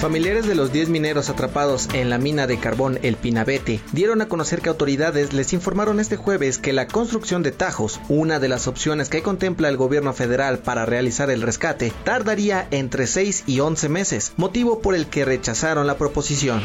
Familiares de los 10 mineros atrapados en la mina de carbón El Pinabete dieron a conocer que autoridades les informaron este jueves que la construcción de tajos, una de las opciones que contempla el gobierno federal para realizar el rescate, tardaría entre 6 y 11 meses, motivo por el que rechazaron la proposición.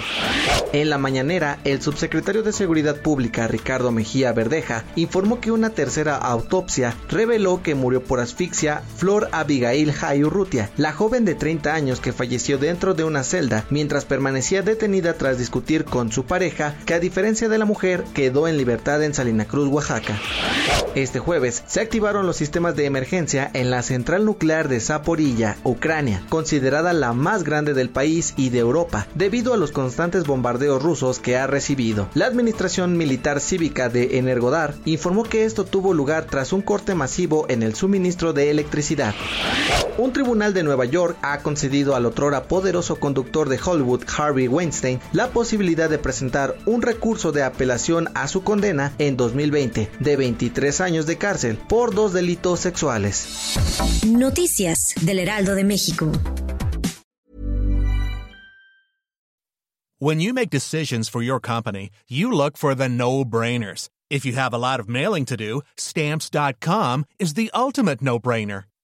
En la mañanera, el subsecretario de Seguridad Pública, Ricardo Mejía Verdeja, informó que una tercera autopsia reveló que murió por asfixia Flor Abigail Jayurrutia, la joven de 30 años que falleció dentro de una celda mientras permanecía detenida tras discutir con su pareja, que a diferencia de la mujer quedó en libertad en Salina Cruz, Oaxaca. Este jueves se activaron los sistemas de emergencia en la central nuclear de Zaporilla, Ucrania, considerada la más grande del país y de Europa, debido a los constantes bombardeos rusos que ha recibido. La Administración Militar Cívica de Energodar informó que esto tuvo lugar tras un corte masivo en el suministro de electricidad. Un tribunal de Nueva York ha concedido al otrora poderoso conductor de Hollywood, Harvey Weinstein, la posibilidad de presentar un recurso de apelación a su condena en 2020 de 23 años de cárcel por dos delitos sexuales. Noticias del Heraldo de México. When you make decisions for your company, you look for the no-brainers. If you have a lot of mailing to do, stamps.com is the ultimate no-brainer.